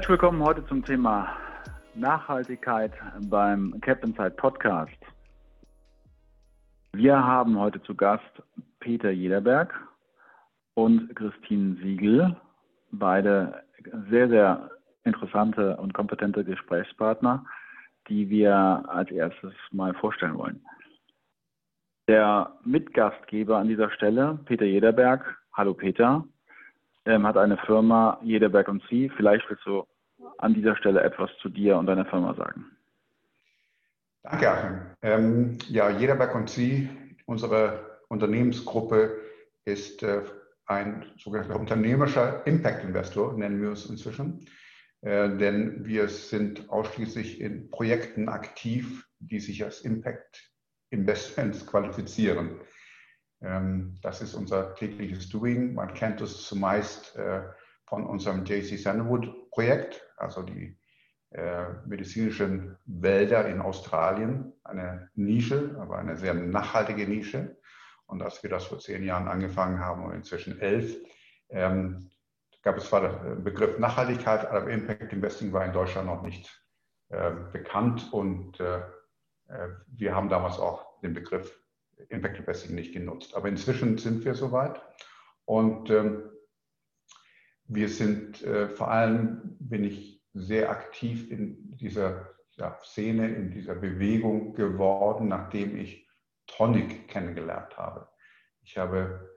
Herzlich willkommen heute zum Thema Nachhaltigkeit beim Captain Side Podcast. Wir haben heute zu Gast Peter Jederberg und Christine Siegel, beide sehr, sehr interessante und kompetente Gesprächspartner, die wir als erstes mal vorstellen wollen. Der Mitgastgeber an dieser Stelle, Peter Jederberg, hallo Peter, ähm, hat eine Firma Jederberg und Sie. Vielleicht willst du an dieser Stelle etwas zu dir und deiner Firma sagen. Danke, Achim. Ähm, ja, Jederberg und Sie, unsere Unternehmensgruppe, ist äh, ein sogenannter unternehmerischer Impact-Investor, nennen wir es inzwischen. Äh, denn wir sind ausschließlich in Projekten aktiv, die sich als Impact-Investments qualifizieren. Ähm, das ist unser tägliches Doing. Man kennt es zumeist äh, von unserem JC Sandalwood Projekt, also die äh, medizinischen Wälder in Australien. Eine Nische, aber eine sehr nachhaltige Nische. Und als wir das vor zehn Jahren angefangen haben und inzwischen elf, ähm, gab es zwar den Begriff Nachhaltigkeit, aber Impact Investing war in Deutschland noch nicht äh, bekannt und äh, äh wir haben damals auch den Begriff Impact Investing nicht genutzt. Aber inzwischen sind wir soweit und ähm, wir sind äh, vor allem, bin ich sehr aktiv in dieser ja, Szene, in dieser Bewegung geworden, nachdem ich Tonic kennengelernt habe. Ich habe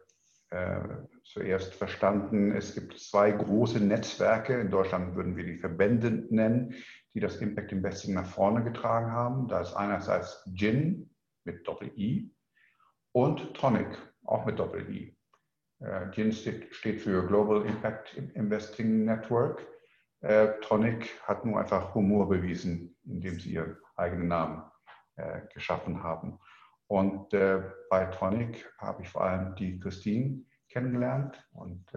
äh, zuerst verstanden, es gibt zwei große Netzwerke, in Deutschland würden wir die Verbände nennen, die das Impact Investing nach vorne getragen haben. Da ist einerseits GIN mit Doppel-I und Tonic, auch mit Doppel-I. Äh, GIN steht, für Global Impact Investing Network. Äh, Tonic hat nur einfach Humor bewiesen, indem sie ihren eigenen Namen äh, geschaffen haben. Und bei Tonic habe ich vor allem die Christine kennengelernt. Und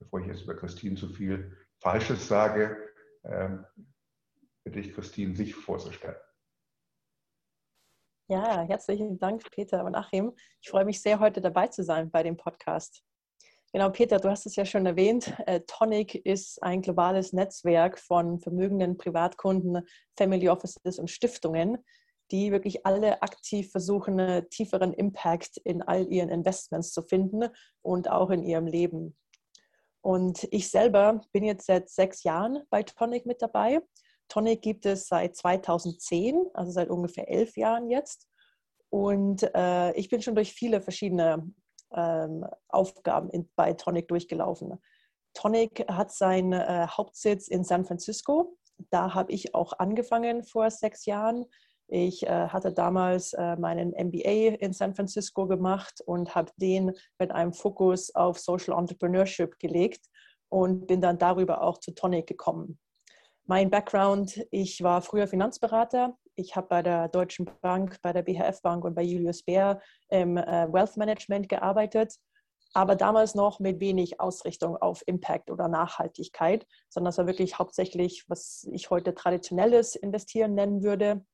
bevor ich jetzt über Christine zu viel Falsches sage, ähm, bitte ich Christine, sich vorzustellen. Ja, herzlichen Dank, Peter und Achim. Ich freue mich sehr, heute dabei zu sein bei dem Podcast. Genau, Peter, du hast es ja schon erwähnt. Äh, Tonic ist ein globales Netzwerk von vermögenden Privatkunden, Family Offices und Stiftungen, die wirklich alle aktiv versuchen, einen tieferen Impact in all ihren Investments zu finden und auch in ihrem Leben. Und ich selber bin jetzt seit sechs Jahren bei Tonic mit dabei Tonic gibt es seit 2010, also seit ungefähr elf Jahren jetzt. Und äh, ich bin schon durch viele verschiedene ähm, Aufgaben in, bei Tonic durchgelaufen. Tonic hat seinen äh, Hauptsitz in San Francisco. Da habe ich auch angefangen vor sechs Jahren. Ich äh, hatte damals äh, meinen MBA in San Francisco gemacht und habe den mit einem Fokus auf Social Entrepreneurship gelegt und bin dann darüber auch zu Tonic gekommen. Mein Background, ich war früher Finanzberater. Ich habe bei der Deutschen Bank, bei der BHF Bank und bei Julius Baer im äh, Wealth Management gearbeitet, aber damals noch mit wenig Ausrichtung auf Impact oder Nachhaltigkeit, sondern es war wirklich hauptsächlich, was ich heute traditionelles Investieren nennen würde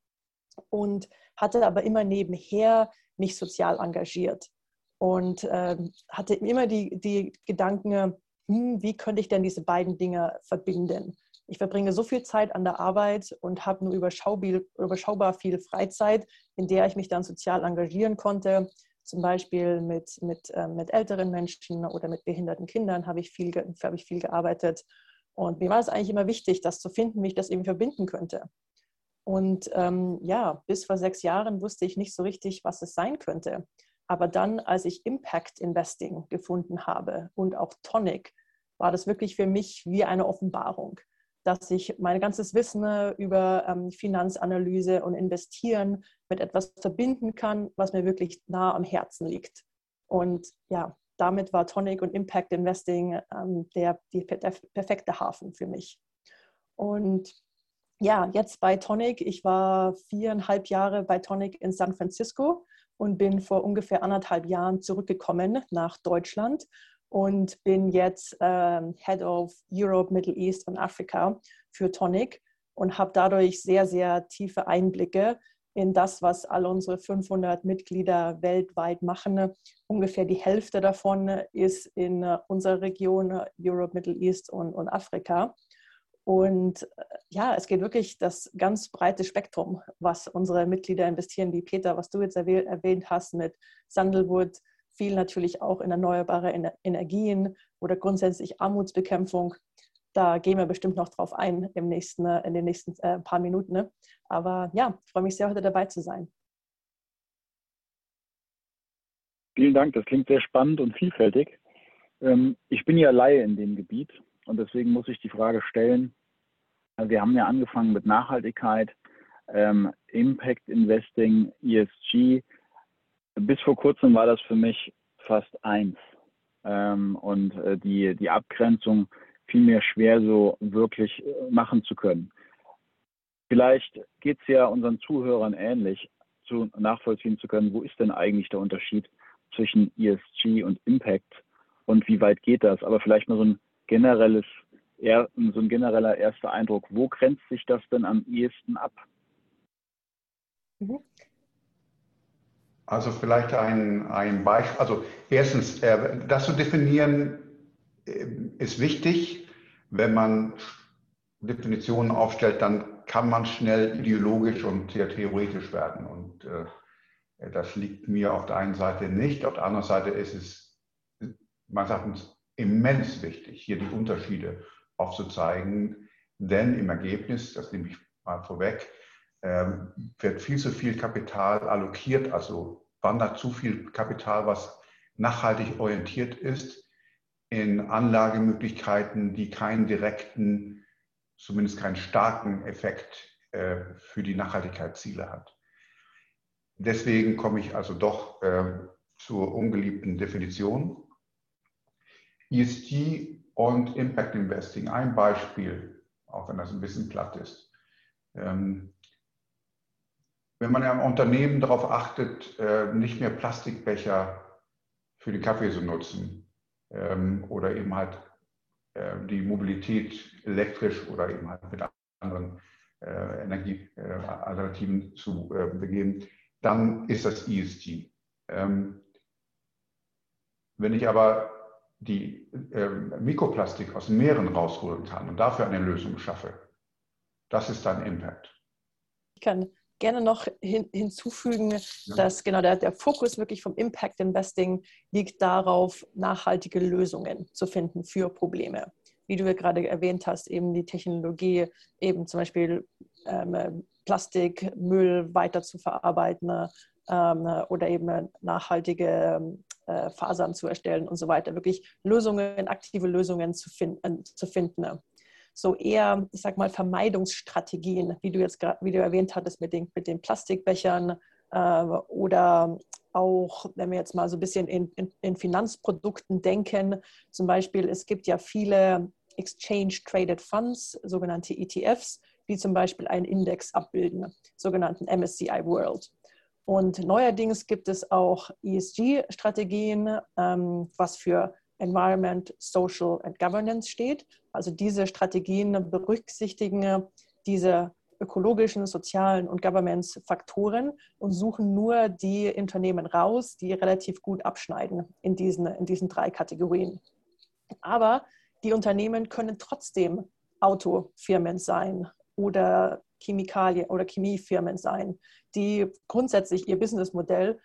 und hatte aber immer nebenher mich sozial engagiert und äh, hatte immer die, die Gedanken, hm, wie könnte ich denn diese beiden Dinge verbinden? Ich verbringe so viel Zeit an der Arbeit und habe nur überschaubar viel Freizeit, in der ich mich dann sozial engagieren konnte. Zum Beispiel mit, mit, äh, mit älteren Menschen oder mit behinderten Kindern habe ich, viel, habe ich viel gearbeitet. Und mir war es eigentlich immer wichtig, das zu finden, wie ich das eben verbinden könnte. Und ähm, ja, bis vor sechs Jahren wusste ich nicht so richtig, was es sein könnte. Aber dann, als ich Impact Investing gefunden habe und auch Tonic, war das wirklich für mich wie eine Offenbarung dass ich mein ganzes Wissen äh, über ähm, Finanzanalyse und Investieren mit etwas verbinden kann, was mir wirklich nah am Herzen liegt. Und ja, damit war Tonic und Impact Investing ähm, der, die, der perfekte Hafen für mich. Und ja, jetzt bei Tonic. Ich war viereinhalb Jahre bei Tonic in San Francisco und bin vor ungefähr anderthalb Jahren zurückgekommen nach Deutschland und bin jetzt ähm, Head of Europe, Middle East und Afrika für Tonic und habe dadurch sehr, sehr tiefe Einblicke in das, was all unsere 500 Mitglieder weltweit machen. Ungefähr die Hälfte davon ist in unserer Region Europe, Middle East und, und Afrika. Und äh, ja, es geht wirklich das ganz breite Spektrum, was unsere Mitglieder investieren, wie Peter, was du jetzt erwähnt hast mit Sandalwood, viel natürlich auch in erneuerbare Energien oder grundsätzlich Armutsbekämpfung. Da gehen wir bestimmt noch drauf ein im nächsten, äh, in den nächsten äh, paar Minuten. Ne? Aber ja, freue mich sehr, heute dabei zu sein. Vielen Dank, das klingt sehr spannend und vielfältig. Ähm, ich bin ja Laie in dem Gebiet und deswegen muss ich die Frage stellen, wir haben ja angefangen mit Nachhaltigkeit, ähm, Impact Investing, ESG. Bis vor kurzem war das für mich fast eins. Ähm, und äh, die, die Abgrenzung fiel mir schwer so wirklich äh, machen zu können. Vielleicht geht es ja unseren Zuhörern ähnlich, zu nachvollziehen zu können, wo ist denn eigentlich der Unterschied zwischen ESG und Impact und wie weit geht das? Aber vielleicht mal so ein generelles, so ein genereller erster Eindruck. Wo grenzt sich das denn am ehesten ab? Mhm. Also vielleicht ein, ein Beispiel. Also erstens, äh, das zu definieren äh, ist wichtig. Wenn man Definitionen aufstellt, dann kann man schnell ideologisch und sehr theoretisch werden. Und äh, das liegt mir auf der einen Seite nicht. Auf der anderen Seite ist es, man sagt uns, immens wichtig, hier die Unterschiede aufzuzeigen. Denn im Ergebnis, das nehme ich mal vorweg, wird viel zu viel Kapital allokiert, also wandert zu viel Kapital, was nachhaltig orientiert ist, in Anlagemöglichkeiten, die keinen direkten, zumindest keinen starken Effekt äh, für die Nachhaltigkeitsziele hat. Deswegen komme ich also doch äh, zur ungeliebten Definition. ESG und Impact Investing, ein Beispiel, auch wenn das ein bisschen platt ist. Ähm, wenn man ja im Unternehmen darauf achtet, äh, nicht mehr Plastikbecher für den Kaffee zu nutzen ähm, oder eben halt äh, die Mobilität elektrisch oder eben halt mit anderen äh, Energiealternativen zu begehen, dann ist das ESG. Ähm, wenn ich aber die Mikroplastik aus den Meeren rausholen kann und dafür eine Lösung schaffe, das ist dann Impact. Ich kann gerne noch hin, hinzufügen, dass genau der, der Fokus wirklich vom Impact Investing liegt darauf, nachhaltige Lösungen zu finden für Probleme. Wie du ja gerade erwähnt hast, eben die Technologie, eben zum Beispiel ähm, Plastik, Müll weiter zu verarbeiten ähm, oder eben nachhaltige äh, Fasern zu erstellen und so weiter. Wirklich Lösungen, aktive Lösungen zu, fin äh, zu finden so eher, ich sag mal, Vermeidungsstrategien, wie du jetzt gerade, wie du erwähnt hattest mit den, mit den Plastikbechern äh, oder auch, wenn wir jetzt mal so ein bisschen in, in, in Finanzprodukten denken, zum Beispiel, es gibt ja viele Exchange Traded Funds, sogenannte ETFs, die zum Beispiel einen Index abbilden, sogenannten MSCI World. Und neuerdings gibt es auch ESG-Strategien, ähm, was für Environment, Social and Governance steht. Also diese Strategien berücksichtigen diese ökologischen, sozialen und Governance-Faktoren und suchen nur die Unternehmen raus, die relativ gut abschneiden in diesen, in diesen drei Kategorien. Aber die Unternehmen können trotzdem Autofirmen sein oder Chemikalien oder Chemiefirmen sein, die grundsätzlich ihr Businessmodell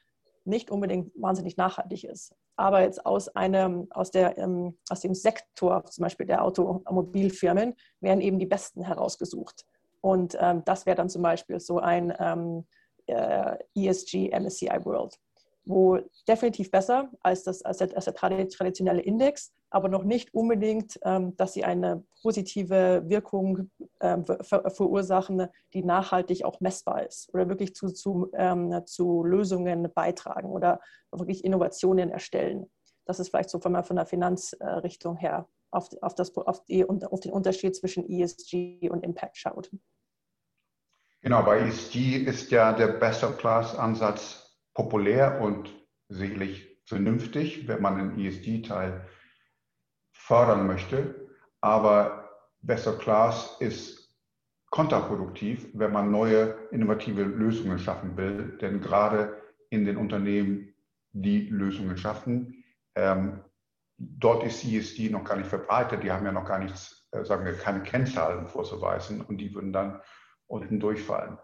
nicht unbedingt wahnsinnig nachhaltig ist. Aber jetzt aus, einem, aus, der, ähm, aus dem Sektor, zum Beispiel der Automobilfirmen, werden eben die Besten herausgesucht. Und ähm, das wäre dann zum Beispiel so ein ähm, äh, ESG MSCI World wo definitiv besser als, das, als, der, als der traditionelle Index, aber noch nicht unbedingt, ähm, dass sie eine positive Wirkung ähm, ver verursachen, die nachhaltig auch messbar ist oder wirklich zu, zu, ähm, zu Lösungen beitragen oder wirklich Innovationen erstellen. Das ist vielleicht so von, von der Finanzrichtung her auf, auf, das, auf, die, auf den Unterschied zwischen ESG und Impact schaut. Genau, bei ESG ist ja der Best-of-Class-Ansatz populär und sicherlich vernünftig, wenn man den ESG-Teil fördern möchte. Aber Best of Class ist kontraproduktiv, wenn man neue innovative Lösungen schaffen will. Denn gerade in den Unternehmen, die Lösungen schaffen, ähm, dort ist ESG noch gar nicht verbreitet. Die haben ja noch gar nichts äh, sagen wir, keine Kennzahlen vorzuweisen und die würden dann unten durchfallen.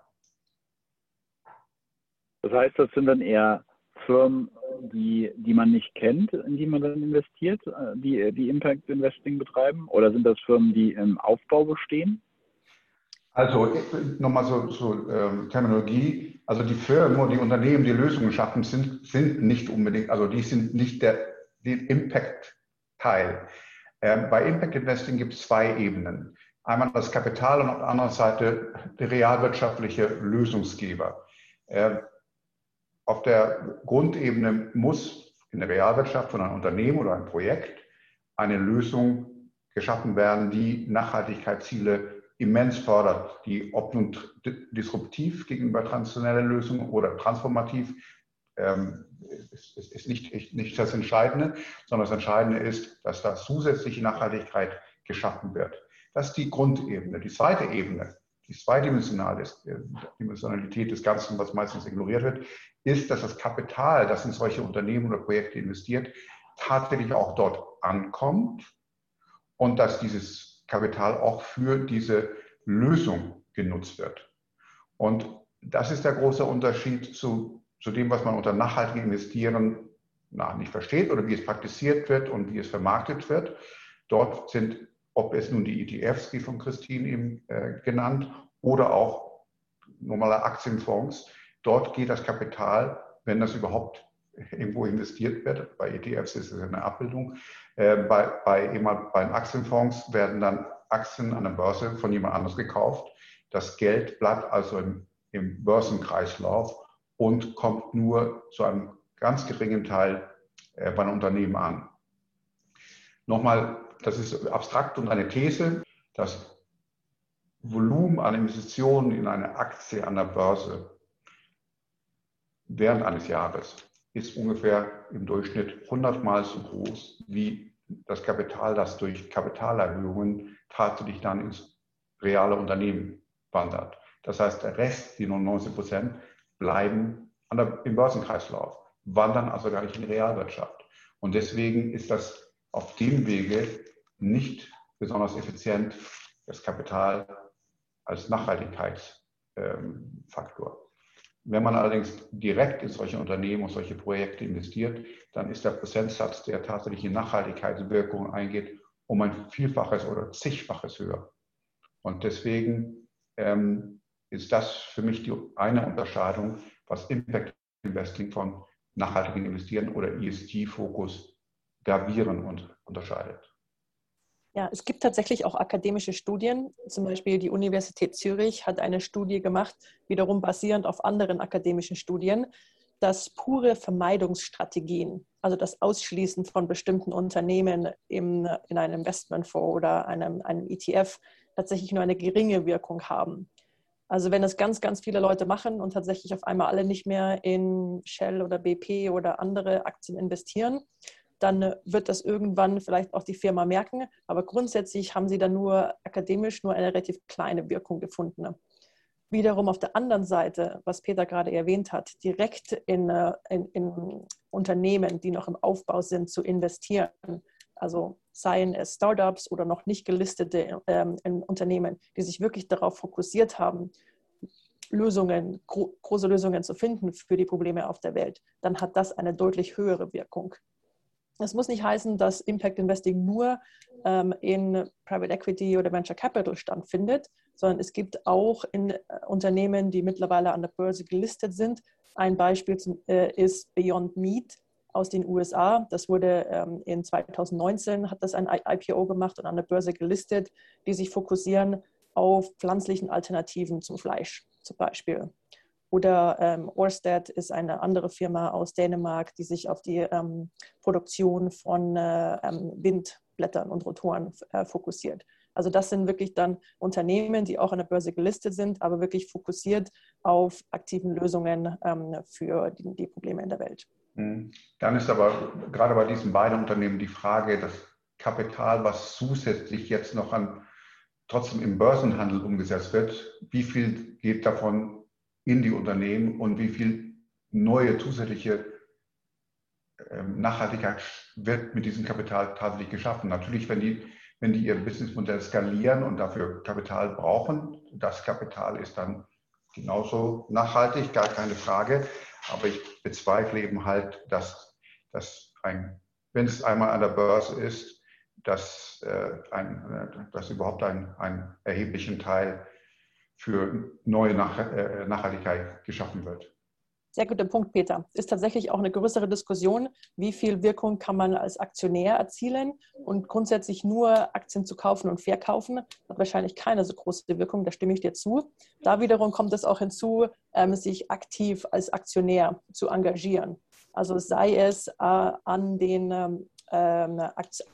Das heißt, das sind dann eher Firmen, die, die man nicht kennt, in die man dann investiert, äh, die, die Impact Investing betreiben? Oder sind das Firmen, die im Aufbau bestehen? Also nochmal so, so ähm, Terminologie. Also die Firmen und die Unternehmen, die Lösungen schaffen, sind, sind nicht unbedingt, also die sind nicht der, der Impact-Teil. Ähm, bei Impact Investing gibt es zwei Ebenen. Einmal das Kapital und auf der anderen Seite der realwirtschaftliche Lösungsgeber. Ähm, auf der Grundebene muss in der Realwirtschaft von einem Unternehmen oder einem Projekt eine Lösung geschaffen werden, die Nachhaltigkeitsziele immens fördert, die ob nun disruptiv gegenüber traditionellen Lösungen oder transformativ ähm, ist, ist, nicht, nicht das Entscheidende, sondern das Entscheidende ist, dass da zusätzliche Nachhaltigkeit geschaffen wird. Das ist die Grundebene. Die zweite Ebene, die zweidimensionale äh, Dimensionalität des Ganzen, was meistens ignoriert wird, ist, dass das Kapital, das in solche Unternehmen oder Projekte investiert, tatsächlich auch dort ankommt und dass dieses Kapital auch für diese Lösung genutzt wird. Und das ist der große Unterschied zu, zu dem, was man unter nachhaltigem Investieren na, nicht versteht oder wie es praktiziert wird und wie es vermarktet wird. Dort sind, ob es nun die ETFs, wie von Christine eben äh, genannt, oder auch normale Aktienfonds, Dort geht das Kapital, wenn das überhaupt irgendwo investiert wird, bei ETFs ist es eine Abbildung, äh, bei, bei, bei Aktienfonds werden dann Aktien an der Börse von jemand anders gekauft. Das Geld bleibt also im, im Börsenkreislauf und kommt nur zu einem ganz geringen Teil äh, bei einem Unternehmen an. Nochmal, das ist abstrakt und eine These. Das Volumen an Investitionen in eine Aktie an der Börse während eines Jahres ist ungefähr im Durchschnitt 100 Mal so groß wie das Kapital, das durch Kapitalerhöhungen tatsächlich dann ins reale Unternehmen wandert. Das heißt, der Rest, die 99 Prozent, bleiben der, im Börsenkreislauf, wandern also gar nicht in die Realwirtschaft. Und deswegen ist das auf dem Wege nicht besonders effizient, das Kapital als Nachhaltigkeitsfaktor. Wenn man allerdings direkt in solche Unternehmen und solche Projekte investiert, dann ist der Prozentsatz, der tatsächlich in Nachhaltigkeitswirkungen eingeht, um ein Vielfaches oder zigfaches höher. Und deswegen ähm, ist das für mich die eine Unterscheidung, was Impact Investing von nachhaltigen Investieren oder ESG-Fokus gravieren und unterscheidet. Ja, es gibt tatsächlich auch akademische Studien. Zum Beispiel die Universität Zürich hat eine Studie gemacht, wiederum basierend auf anderen akademischen Studien, dass pure Vermeidungsstrategien, also das Ausschließen von bestimmten Unternehmen im, in einem Investmentfonds oder einem, einem ETF, tatsächlich nur eine geringe Wirkung haben. Also wenn es ganz, ganz viele Leute machen und tatsächlich auf einmal alle nicht mehr in Shell oder BP oder andere Aktien investieren, dann wird das irgendwann vielleicht auch die Firma merken. Aber grundsätzlich haben sie dann nur akademisch nur eine relativ kleine Wirkung gefunden. Wiederum auf der anderen Seite, was Peter gerade erwähnt hat, direkt in, äh, in, in Unternehmen, die noch im Aufbau sind, zu investieren. Also seien es Startups oder noch nicht gelistete ähm, Unternehmen, die sich wirklich darauf fokussiert haben, Lösungen, gro große Lösungen zu finden für die Probleme auf der Welt, dann hat das eine deutlich höhere Wirkung. Es muss nicht heißen, dass Impact Investing nur ähm, in Private Equity oder Venture Capital stattfindet, sondern es gibt auch in äh, Unternehmen, die mittlerweile an der Börse gelistet sind. Ein Beispiel zum, äh, ist Beyond Meat aus den USA. Das wurde ähm, in 2019, hat das ein IPO gemacht und an der Börse gelistet, die sich fokussieren auf pflanzlichen Alternativen zum Fleisch zum Beispiel. Oder ähm, Orsted ist eine andere Firma aus Dänemark, die sich auf die ähm, Produktion von äh, ähm, Windblättern und Rotoren äh, fokussiert. Also das sind wirklich dann Unternehmen, die auch an der Börse gelistet sind, aber wirklich fokussiert auf aktiven Lösungen ähm, für die, die, Probleme in der Welt. Mhm. Dann ist aber gerade bei diesen beiden Unternehmen die Frage, das Kapital, was zusätzlich jetzt noch an trotzdem im Börsenhandel umgesetzt wird, wie viel geht davon in die Unternehmen und wie viel neue zusätzliche ähm, Nachhaltigkeit wird mit diesem Kapital tatsächlich geschaffen. Natürlich, wenn, die, wenn die ihr Businessmodell skalieren und dafür Kapital brauchen, das Kapital ist dann genauso nachhaltig, gar keine Frage. Aber ich bezweifle eben halt, dass, dass ein, wenn es einmal an der Börse ist, dass, äh, ein, äh, dass überhaupt ein, einen erheblichen Teil für neue Nach äh, Nachhaltigkeit geschaffen wird. Sehr guter Punkt, Peter. Ist tatsächlich auch eine größere Diskussion, wie viel Wirkung kann man als Aktionär erzielen und grundsätzlich nur Aktien zu kaufen und verkaufen, hat wahrscheinlich keine so große Wirkung, da stimme ich dir zu. Da wiederum kommt es auch hinzu, ähm, sich aktiv als Aktionär zu engagieren. Also sei es äh, an den ähm, ähm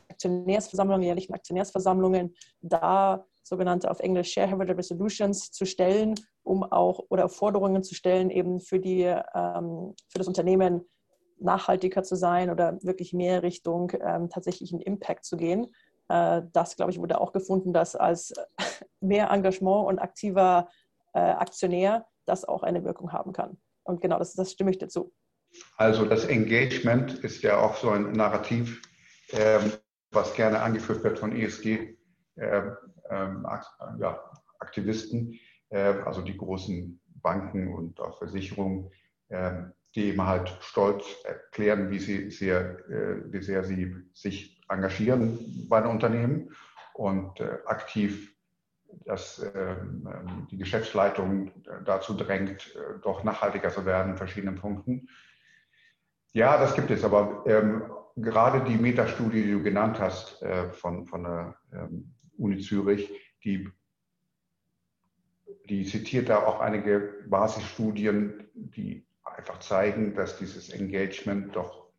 Aktionärsversammlungen, jährlichen Aktionärsversammlungen, da sogenannte auf Englisch Shareholder Resolutions zu stellen, um auch oder Forderungen zu stellen, eben für, die, ähm, für das Unternehmen nachhaltiger zu sein oder wirklich mehr Richtung ähm, tatsächlichen Impact zu gehen. Äh, das, glaube ich, wurde auch gefunden, dass als mehr Engagement und aktiver äh, Aktionär das auch eine Wirkung haben kann. Und genau, das, das stimme ich dazu. Also das Engagement ist ja auch so ein Narrativ, ähm, was gerne angeführt wird von ESG. Ähm, ähm, ja, Aktivisten, äh, also die großen Banken und auch Versicherungen, äh, die eben halt stolz erklären, wie, sie sehr, äh, wie sehr sie sich engagieren bei den Unternehmen und äh, aktiv dass ähm, ähm, die Geschäftsleitung dazu drängt, äh, doch nachhaltiger zu werden in verschiedenen Punkten. Ja, das gibt es, aber ähm, gerade die Metastudie, die du genannt hast äh, von, von der ähm, Uni Zürich, die, die zitiert da auch einige Basisstudien, die einfach zeigen, dass dieses Engagement doch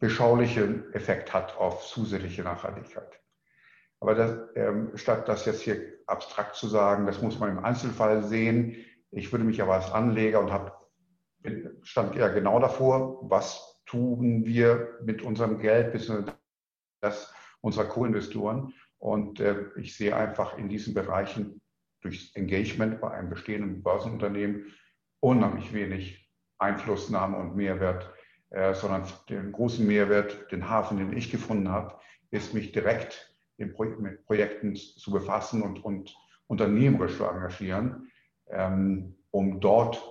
beschaulichen Effekt hat auf zusätzliche Nachhaltigkeit. Aber das, ähm, statt das jetzt hier abstrakt zu sagen, das muss man im Einzelfall sehen. Ich würde mich aber als Anleger und habe stand ja genau davor, was tun wir mit unserem Geld, bis das unserer Co-Investoren. Und äh, ich sehe einfach in diesen Bereichen durch Engagement bei einem bestehenden Börsenunternehmen unheimlich wenig Einflussnahme und Mehrwert, äh, sondern den großen Mehrwert, den Hafen, den ich gefunden habe, ist mich direkt Pro mit Projekten zu befassen und, und unternehmerisch zu engagieren, ähm, um dort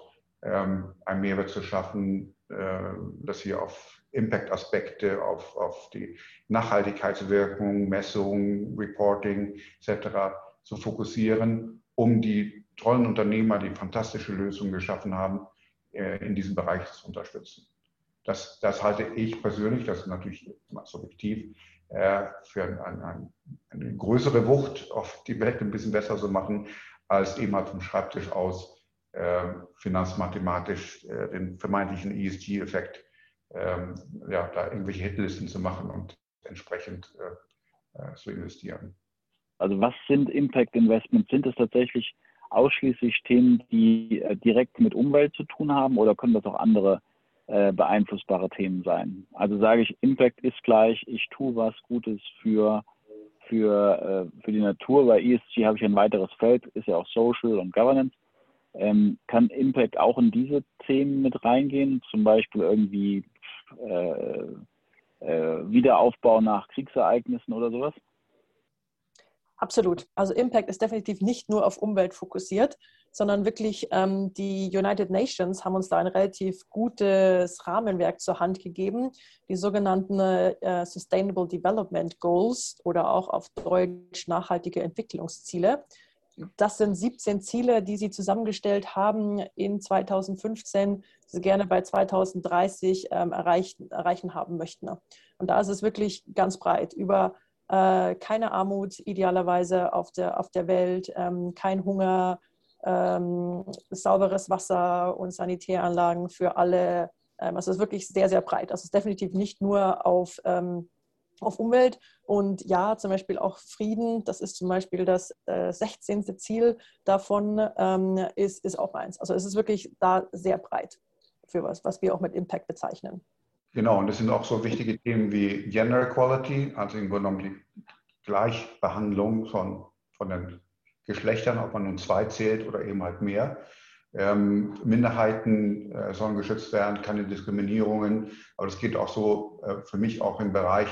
ähm, einen Mehrwert zu schaffen, dass wir auf Impact-Aspekte, auf, auf die Nachhaltigkeitswirkung, Messung, Reporting etc. zu fokussieren, um die tollen Unternehmer, die fantastische Lösungen geschaffen haben, äh, in diesem Bereich zu unterstützen. Das, das halte ich persönlich, das ist natürlich subjektiv, äh, für ein, ein, eine größere Wucht auf die Welt ein bisschen besser zu machen, als eben halt vom Schreibtisch aus finanzmathematisch den vermeintlichen ESG-Effekt ähm, ja, da irgendwelche Hitlisten zu machen und entsprechend äh, äh, zu investieren. Also was sind Impact Investments? Sind es tatsächlich ausschließlich Themen, die äh, direkt mit Umwelt zu tun haben oder können das auch andere äh, beeinflussbare Themen sein? Also sage ich, Impact ist gleich, ich tue was Gutes für, für, äh, für die Natur. Bei ESG habe ich ein weiteres Feld, ist ja auch Social und Governance. Ähm, kann Impact auch in diese Themen mit reingehen? Zum Beispiel irgendwie äh, äh, Wiederaufbau nach Kriegsereignissen oder sowas? Absolut. Also Impact ist definitiv nicht nur auf Umwelt fokussiert, sondern wirklich ähm, die United Nations haben uns da ein relativ gutes Rahmenwerk zur Hand gegeben, die sogenannten äh, Sustainable Development Goals oder auch auf Deutsch nachhaltige Entwicklungsziele. Das sind 17 Ziele, die Sie zusammengestellt haben in 2015, die Sie gerne bei 2030 ähm, erreichen, erreichen haben möchten. Und da ist es wirklich ganz breit über äh, keine Armut idealerweise auf der, auf der Welt, ähm, kein Hunger, ähm, sauberes Wasser und Sanitäranlagen für alle. Ähm, also es ist wirklich sehr, sehr breit. Also es ist definitiv nicht nur auf ähm, auf Umwelt und ja, zum Beispiel auch Frieden, das ist zum Beispiel das äh, 16. Ziel davon, ähm, ist, ist auch eins. Also es ist wirklich da sehr breit für was, was wir auch mit Impact bezeichnen. Genau, und das sind auch so wichtige Themen wie Gender Equality, also im Grunde genommen die Gleichbehandlung von, von den Geschlechtern, ob man nun zwei zählt oder eben halt mehr. Ähm, Minderheiten äh, sollen geschützt werden, keine Diskriminierungen. Aber das geht auch so äh, für mich auch im Bereich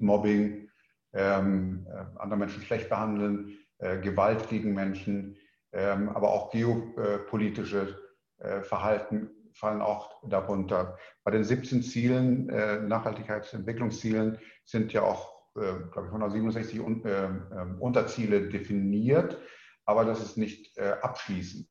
Mobbing, ähm, äh, andere Menschen schlecht behandeln, äh, Gewalt gegen Menschen, ähm, aber auch geopolitische äh, Verhalten fallen auch darunter. Bei den 17 Zielen, äh, Nachhaltigkeitsentwicklungszielen, sind ja auch, äh, glaube ich, 167 Un äh, ähm, Unterziele definiert, aber das ist nicht abschließend,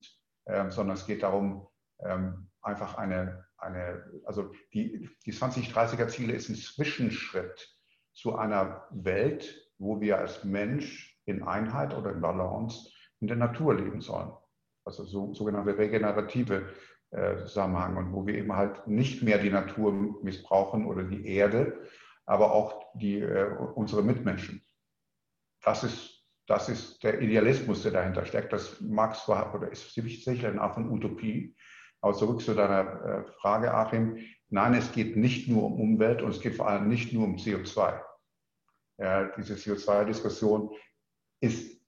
ähm, sondern es geht darum, ähm, einfach eine, eine also die, die 2030er Ziele ist ein Zwischenschritt zu einer Welt, wo wir als Mensch in Einheit oder in Balance in der Natur leben sollen. Also so, sogenannte regenerative äh, Zusammenhang und wo wir eben halt nicht mehr die Natur missbrauchen oder die Erde, aber auch die, äh, unsere Mitmenschen. Das ist, das ist der Idealismus, der dahinter steckt. Das mag zwar oder ist sicher eine Art von Utopie, aber zurück zu deiner äh, Frage, Achim. Nein, es geht nicht nur um Umwelt und es geht vor allem nicht nur um CO2 ja, diese CO2-Diskussion ist,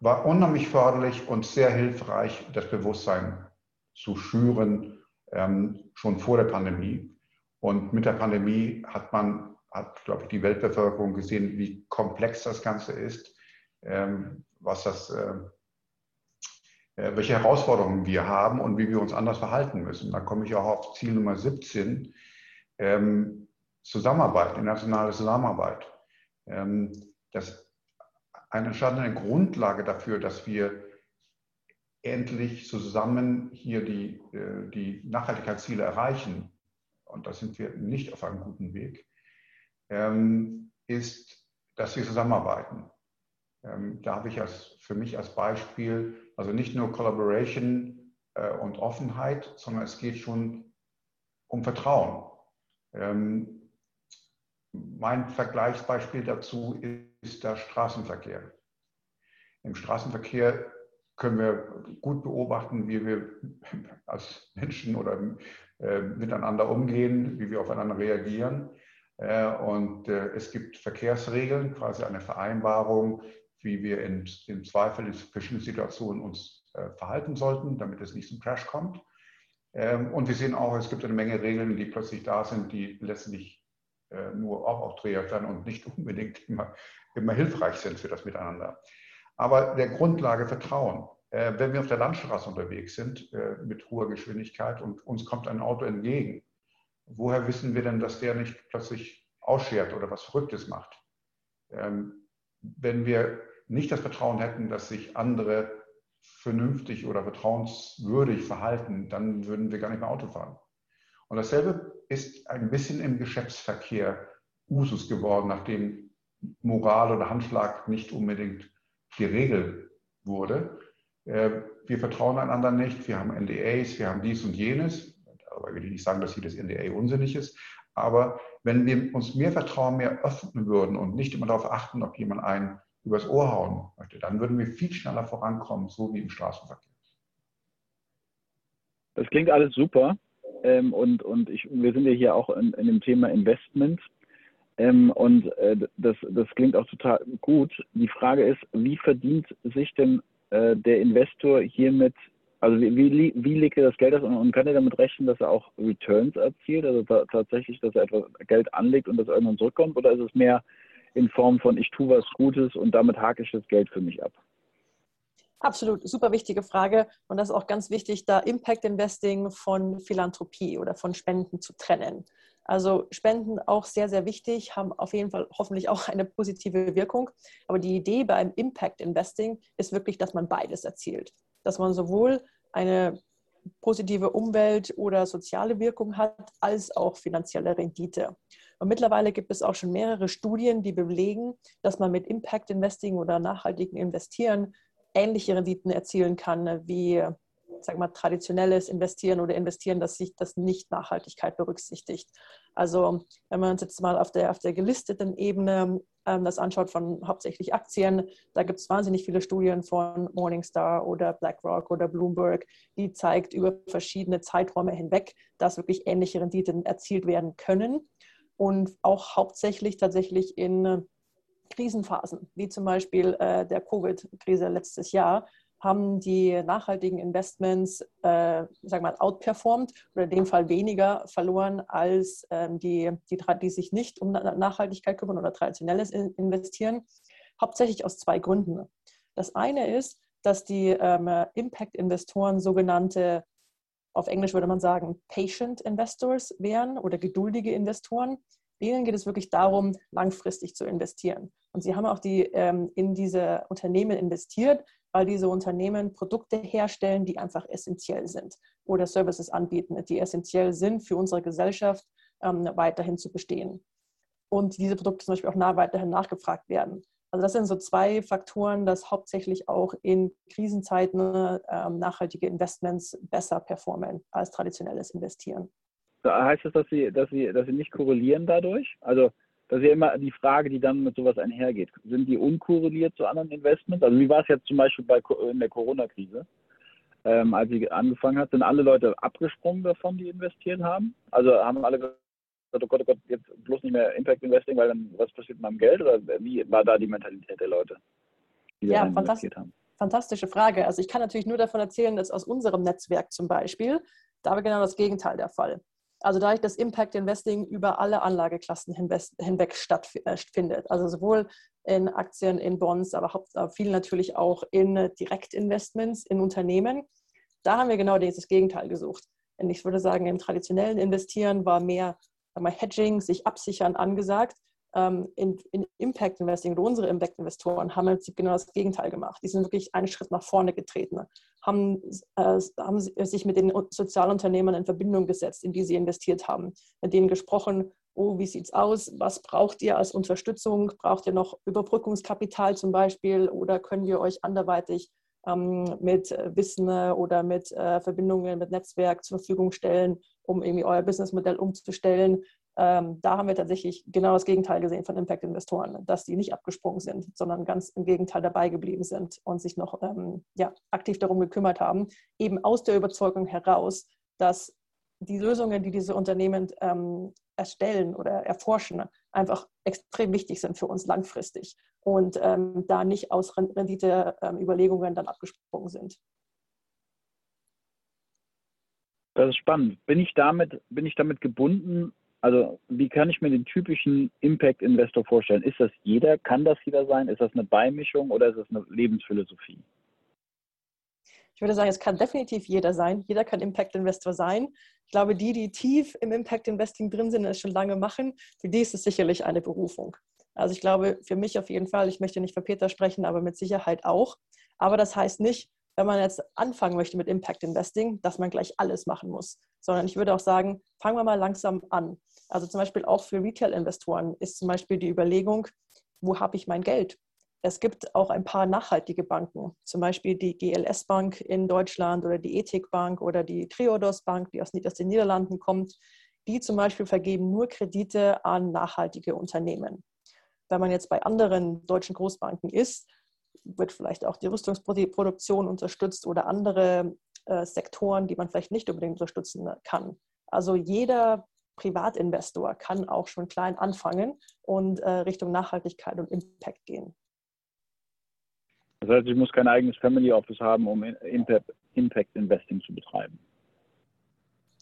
war unheimlich förderlich und sehr hilfreich, das Bewusstsein zu schüren, ähm, schon vor der Pandemie. Und mit der Pandemie hat man, hat, glaube ich, die Weltbevölkerung gesehen, wie komplex das Ganze ist, ähm, was das, äh, äh welche Herausforderungen wir haben und wie wir uns anders verhalten müssen. Da komme ich auch auf Ziel Nummer 17. Ähm, Zusammenarbeit, internationale Zusammenarbeit. Ähm, das eine entscheidende Grundlage dafür, dass wir endlich zusammen hier die, äh, die Nachhaltigkeitsziele erreichen, und da sind wir nicht auf einem guten Weg, ähm, ist, dass wir zusammenarbeiten. Ähm, da habe ich als, für mich als Beispiel, also nicht nur Collaboration äh, und Offenheit, sondern es geht schon um Vertrauen. Mein Vergleichsbeispiel dazu ist der Straßenverkehr. Im Straßenverkehr können wir gut beobachten, wie wir als Menschen oder äh, miteinander umgehen, wie wir aufeinander reagieren. Äh, und äh, es gibt Verkehrsregeln, quasi eine Vereinbarung, wie wir in, im Zweifel in verschiedenen Situationen uns verhalten sollten, damit es nicht zum Crash kommt. Ähm, und wir sehen auch, es gibt eine Menge Regeln, die plötzlich da sind, die letztlich äh, nur aufoktroyiert werden und nicht unbedingt immer, immer hilfreich sind für das Miteinander. Aber der Grundlage Vertrauen. Äh, wenn wir auf der Landstraße unterwegs sind äh, mit hoher Geschwindigkeit und uns kommt ein Auto entgegen, woher wissen wir denn, dass der nicht plötzlich ausschert oder was Verrücktes macht? Ähm, wenn wir nicht das Vertrauen hätten, dass sich andere vernünftig oder vertrauenswürdig verhalten, dann würden wir gar nicht mehr Auto fahren. Und dasselbe ist ein bisschen im Geschäftsverkehr Usus geworden, nachdem Moral oder Handschlag nicht unbedingt die Regel wurde. Äh, wir vertrauen einander nicht, wir haben NDAs, wir haben dies und jenes. Aber will ich nicht sagen, dass jedes NDA unsinnig ist. Aber wenn wir uns mehr Vertrauen, mehr öffnen würden und nicht immer darauf achten, ob jemand einen übers Ohr hauen möchte, dann würden wir viel schneller vorankommen, so wie im Straßenverkehr. Das klingt alles super. Ähm, und und ich, wir sind ja hier auch in, in dem Thema Investment. Ähm, und äh, das, das klingt auch total gut. Die Frage ist, wie verdient sich denn äh, der Investor hiermit, also wie, wie, wie legt er das Geld aus und, und kann er damit rechnen, dass er auch Returns erzielt, also tatsächlich, dass er etwas Geld anlegt und das irgendwann zurückkommt? Oder ist es mehr in Form von, ich tue was Gutes und damit hake ich das Geld für mich ab? Absolut, super wichtige Frage. Und das ist auch ganz wichtig, da Impact Investing von Philanthropie oder von Spenden zu trennen. Also Spenden auch sehr, sehr wichtig, haben auf jeden Fall hoffentlich auch eine positive Wirkung. Aber die Idee beim Impact Investing ist wirklich, dass man beides erzielt. Dass man sowohl eine positive Umwelt- oder soziale Wirkung hat, als auch finanzielle Rendite. Und mittlerweile gibt es auch schon mehrere Studien, die belegen, dass man mit Impact Investing oder nachhaltigen Investieren ähnliche Renditen erzielen kann wie sag mal, traditionelles Investieren oder Investieren, das sich das nicht Nachhaltigkeit berücksichtigt. Also wenn man uns jetzt mal auf der, auf der gelisteten Ebene ähm, das anschaut von hauptsächlich Aktien, da gibt es wahnsinnig viele Studien von Morningstar oder BlackRock oder Bloomberg, die zeigt über verschiedene Zeiträume hinweg, dass wirklich ähnliche Renditen erzielt werden können und auch hauptsächlich tatsächlich in Krisenphasen, wie zum Beispiel äh, der Covid-Krise letztes Jahr, haben die nachhaltigen Investments, äh, sag mal, outperformed oder in dem Fall weniger verloren als ähm, die, die, die sich nicht um Nachhaltigkeit kümmern oder traditionelles investieren. Hauptsächlich aus zwei Gründen. Das eine ist, dass die ähm, Impact-Investoren sogenannte, auf Englisch würde man sagen, Patient Investors wären oder geduldige Investoren. Denen geht es wirklich darum, langfristig zu investieren. Und sie haben auch die, ähm, in diese Unternehmen investiert, weil diese Unternehmen Produkte herstellen, die einfach essentiell sind oder Services anbieten, die essentiell sind für unsere Gesellschaft ähm, weiterhin zu bestehen. Und diese Produkte zum Beispiel auch nah weiterhin nachgefragt werden. Also das sind so zwei Faktoren, dass hauptsächlich auch in Krisenzeiten ähm, nachhaltige Investments besser performen als traditionelles Investieren. Heißt das, dass sie, dass sie, dass sie nicht korrelieren dadurch? Also das ist ja immer die Frage, die dann mit sowas einhergeht. Sind die unkorreliert zu anderen Investments? Also wie war es jetzt zum Beispiel bei, in der Corona-Krise? Ähm, als sie angefangen hat, sind alle Leute abgesprungen davon, die investiert haben? Also haben alle gesagt, oh Gott, oh Gott, jetzt bloß nicht mehr Impact Investing, weil dann was passiert mit meinem Geld? Oder wie war da die Mentalität der Leute, die ja, da investiert haben? Fantastische Frage. Also ich kann natürlich nur davon erzählen, dass aus unserem Netzwerk zum Beispiel, da war genau das Gegenteil der Fall. Also dadurch, dass Impact Investing über alle Anlageklassen hinweg stattfindet, also sowohl in Aktien, in Bonds, aber viel natürlich auch in Direktinvestments, in Unternehmen, da haben wir genau dieses Gegenteil gesucht. Ich würde sagen, im traditionellen Investieren war mehr Hedging, sich absichern angesagt in, in, Impact Investing oder unsere Impact Investoren haben im Prinzip genau das Gegenteil gemacht. Die sind wirklich einen Schritt nach vorne getreten, haben, äh, haben sich mit den Sozialunternehmen in Verbindung gesetzt, in die sie investiert haben, mit denen gesprochen, oh, wie sieht es aus? Was braucht ihr als Unterstützung? Braucht ihr noch Überbrückungskapital zum Beispiel oder können wir euch anderweitig ähm, mit Wissen oder mit äh, Verbindungen, mit Netzwerk zur Verfügung stellen, um irgendwie euer Businessmodell umzustellen? Ähm, da haben wir tatsächlich genau das Gegenteil gesehen von Impact-Investoren, dass die nicht abgesprungen sind, sondern ganz im Gegenteil dabei geblieben sind und sich noch ähm, ja, aktiv darum gekümmert haben, eben aus der Überzeugung heraus, dass die Lösungen, die diese Unternehmen ähm, erstellen oder erforschen, einfach extrem wichtig sind für uns langfristig und ähm, da nicht aus Renditeüberlegungen ähm, dann abgesprungen sind. Das ist spannend. Bin ich damit, bin ich damit gebunden, also wie kann ich mir den typischen Impact-Investor vorstellen? Ist das jeder? Kann das jeder sein? Ist das eine Beimischung oder ist das eine Lebensphilosophie? Ich würde sagen, es kann definitiv jeder sein. Jeder kann Impact-Investor sein. Ich glaube, die, die tief im Impact-Investing drin sind und es schon lange machen, für die ist es sicherlich eine Berufung. Also ich glaube, für mich auf jeden Fall, ich möchte nicht für Peter sprechen, aber mit Sicherheit auch. Aber das heißt nicht, wenn man jetzt anfangen möchte mit Impact Investing, dass man gleich alles machen muss, sondern ich würde auch sagen, fangen wir mal langsam an. Also zum Beispiel auch für Retail-Investoren ist zum Beispiel die Überlegung, wo habe ich mein Geld? Es gibt auch ein paar nachhaltige Banken, zum Beispiel die GLS Bank in Deutschland oder die Ethik Bank oder die Triodos Bank, die aus, den Niederlanden kommt. Die zum Beispiel vergeben nur Kredite an nachhaltige Unternehmen. Wenn man jetzt bei anderen deutschen Großbanken ist, wird vielleicht auch die Rüstungsproduktion unterstützt oder andere äh, Sektoren, die man vielleicht nicht unbedingt unterstützen kann. Also jeder Privatinvestor kann auch schon klein anfangen und äh, Richtung Nachhaltigkeit und Impact gehen. Das heißt, ich muss kein eigenes Family Office haben, um Impact, Impact Investing zu betreiben.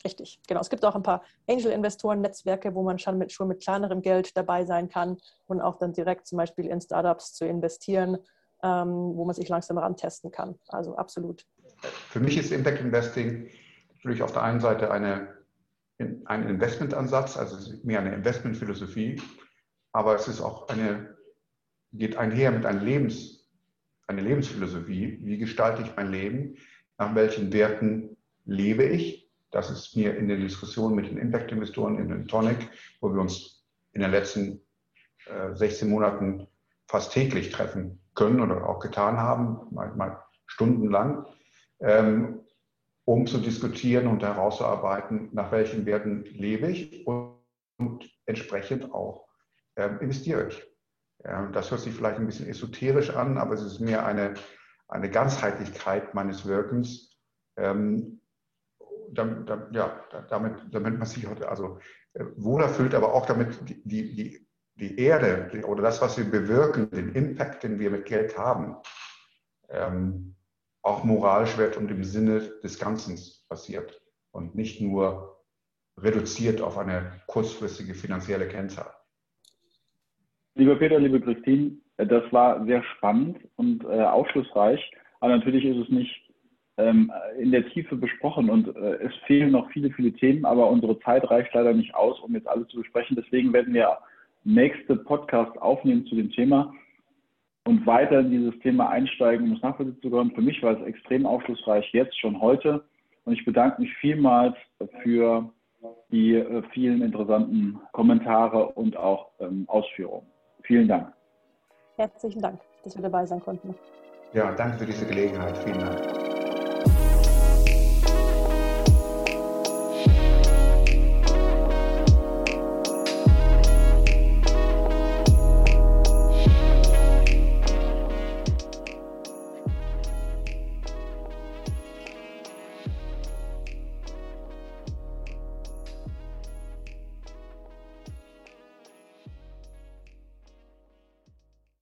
Richtig, genau. Es gibt auch ein paar Angel-Investoren-Netzwerke, wo man schon mit, schon mit kleinerem Geld dabei sein kann und auch dann direkt zum Beispiel in Startups zu investieren, ähm, wo man sich langsam rantesten kann. Also absolut. Für mich ist Impact Investing natürlich auf der einen Seite eine ein Investmentansatz, also mehr eine Investmentphilosophie, aber es ist auch eine, geht einher mit einer Lebens, eine Lebensphilosophie. Wie gestalte ich mein Leben? Nach welchen Werten lebe ich? Das ist mir in der Diskussion mit den Impact-Investoren in den Tonic, wo wir uns in den letzten äh, 16 Monaten fast täglich treffen können oder auch getan haben, manchmal stundenlang. Ähm, um zu diskutieren und herauszuarbeiten, nach welchen Werten lebe ich und, entsprechend auch äh, investiere ich. Ja, das hört sich vielleicht ein bisschen esoterisch an, aber es ist mehr eine, eine Ganzheitlichkeit meines Wirkens. Ähm, damit, ja, damit, damit man sich also äh, wohler fühlt, aber auch damit die, die, die Erde oder das, was wir bewirken, den Impact, den wir mit Geld haben, ähm, auch moralisch wert und im Sinne des Ganzen passiert und nicht nur reduziert auf eine kurzfristige finanzielle Kennzahl. Lieber Peter, liebe Christine, das war sehr spannend und äh, aufschlussreich, aber natürlich ist es nicht ähm, in der Tiefe besprochen und äh, es fehlen noch viele, viele Themen, aber unsere Zeit reicht leider nicht aus, um jetzt alles zu besprechen. Deswegen werden wir nächste Podcast aufnehmen zu dem Thema und weiter in dieses Thema einsteigen, um es nachvollziehen zu können. Für mich war es extrem aufschlussreich jetzt schon heute und ich bedanke mich vielmals für die äh, vielen interessanten Kommentare und auch ähm, Ausführungen. Vielen Dank. Herzlichen Dank, dass wir dabei sein konnten. Ja, danke für diese Gelegenheit. Vielen Dank.